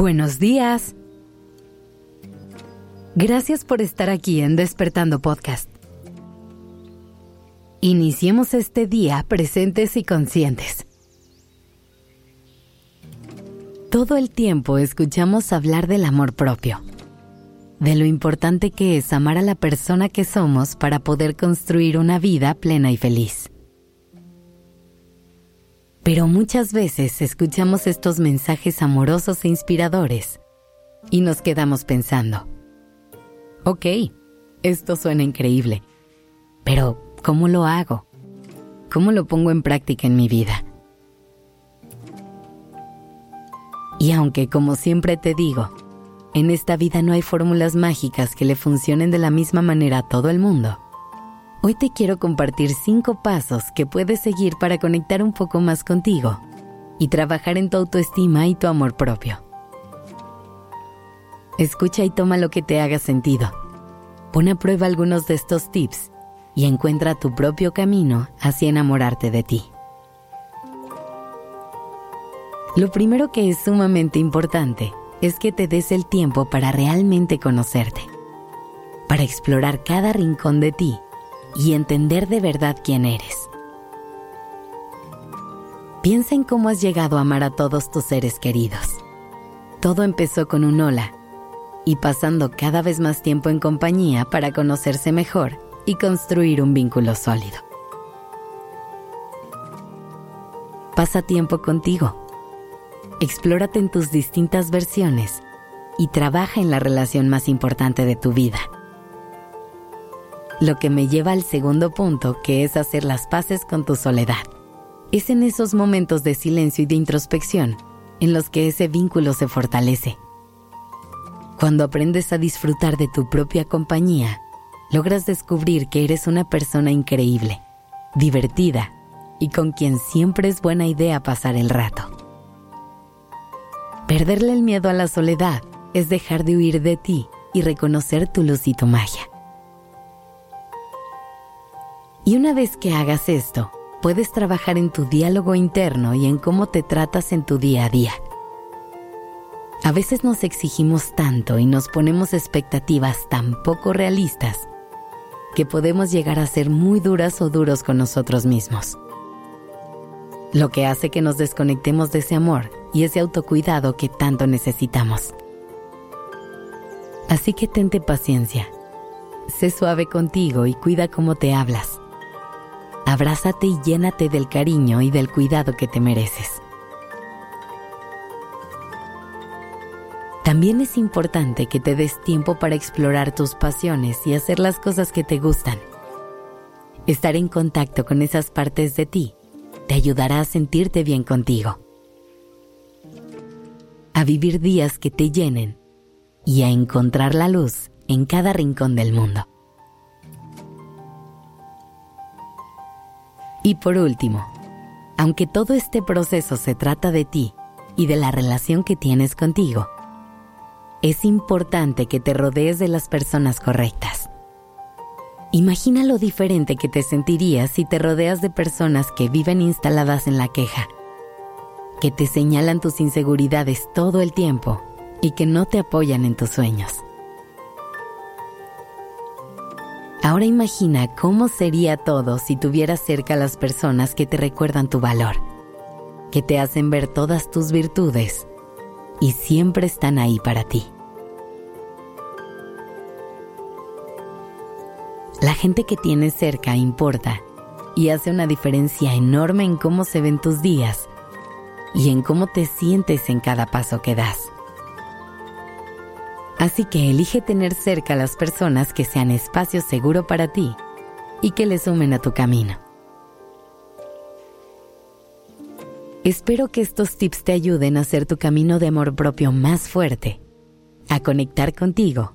Buenos días. Gracias por estar aquí en Despertando Podcast. Iniciemos este día presentes y conscientes. Todo el tiempo escuchamos hablar del amor propio, de lo importante que es amar a la persona que somos para poder construir una vida plena y feliz. Pero muchas veces escuchamos estos mensajes amorosos e inspiradores y nos quedamos pensando, ok, esto suena increíble, pero ¿cómo lo hago? ¿Cómo lo pongo en práctica en mi vida? Y aunque como siempre te digo, en esta vida no hay fórmulas mágicas que le funcionen de la misma manera a todo el mundo, Hoy te quiero compartir cinco pasos que puedes seguir para conectar un poco más contigo y trabajar en tu autoestima y tu amor propio. Escucha y toma lo que te haga sentido. Pon a prueba algunos de estos tips y encuentra tu propio camino hacia enamorarte de ti. Lo primero que es sumamente importante es que te des el tiempo para realmente conocerte, para explorar cada rincón de ti y entender de verdad quién eres. Piensa en cómo has llegado a amar a todos tus seres queridos. Todo empezó con un hola y pasando cada vez más tiempo en compañía para conocerse mejor y construir un vínculo sólido. Pasa tiempo contigo. Explórate en tus distintas versiones y trabaja en la relación más importante de tu vida lo que me lleva al segundo punto, que es hacer las paces con tu soledad. Es en esos momentos de silencio y de introspección en los que ese vínculo se fortalece. Cuando aprendes a disfrutar de tu propia compañía, logras descubrir que eres una persona increíble, divertida y con quien siempre es buena idea pasar el rato. Perderle el miedo a la soledad es dejar de huir de ti y reconocer tu luz y tu magia. Y una vez que hagas esto, puedes trabajar en tu diálogo interno y en cómo te tratas en tu día a día. A veces nos exigimos tanto y nos ponemos expectativas tan poco realistas que podemos llegar a ser muy duras o duros con nosotros mismos. Lo que hace que nos desconectemos de ese amor y ese autocuidado que tanto necesitamos. Así que tente paciencia. Sé suave contigo y cuida cómo te hablas abrázate y llénate del cariño y del cuidado que te mereces. También es importante que te des tiempo para explorar tus pasiones y hacer las cosas que te gustan. Estar en contacto con esas partes de ti te ayudará a sentirte bien contigo, a vivir días que te llenen y a encontrar la luz en cada rincón del mundo. Y por último, aunque todo este proceso se trata de ti y de la relación que tienes contigo, es importante que te rodees de las personas correctas. Imagina lo diferente que te sentirías si te rodeas de personas que viven instaladas en la queja, que te señalan tus inseguridades todo el tiempo y que no te apoyan en tus sueños. Ahora imagina cómo sería todo si tuvieras cerca a las personas que te recuerdan tu valor, que te hacen ver todas tus virtudes y siempre están ahí para ti. La gente que tienes cerca importa y hace una diferencia enorme en cómo se ven tus días y en cómo te sientes en cada paso que das. Así que elige tener cerca a las personas que sean espacio seguro para ti y que le sumen a tu camino. Espero que estos tips te ayuden a hacer tu camino de amor propio más fuerte, a conectar contigo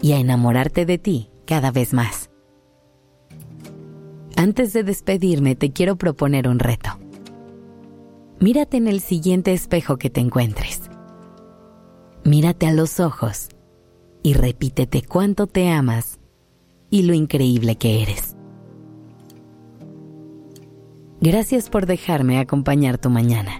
y a enamorarte de ti cada vez más. Antes de despedirme te quiero proponer un reto. Mírate en el siguiente espejo que te encuentres mírate a los ojos y repítete cuánto te amas y lo increíble que eres. Gracias por dejarme acompañar tu mañana.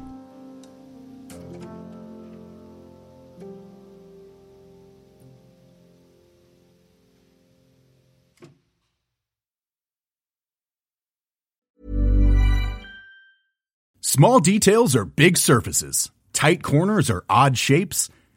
Small details are big surfaces. Tight corners are odd shapes.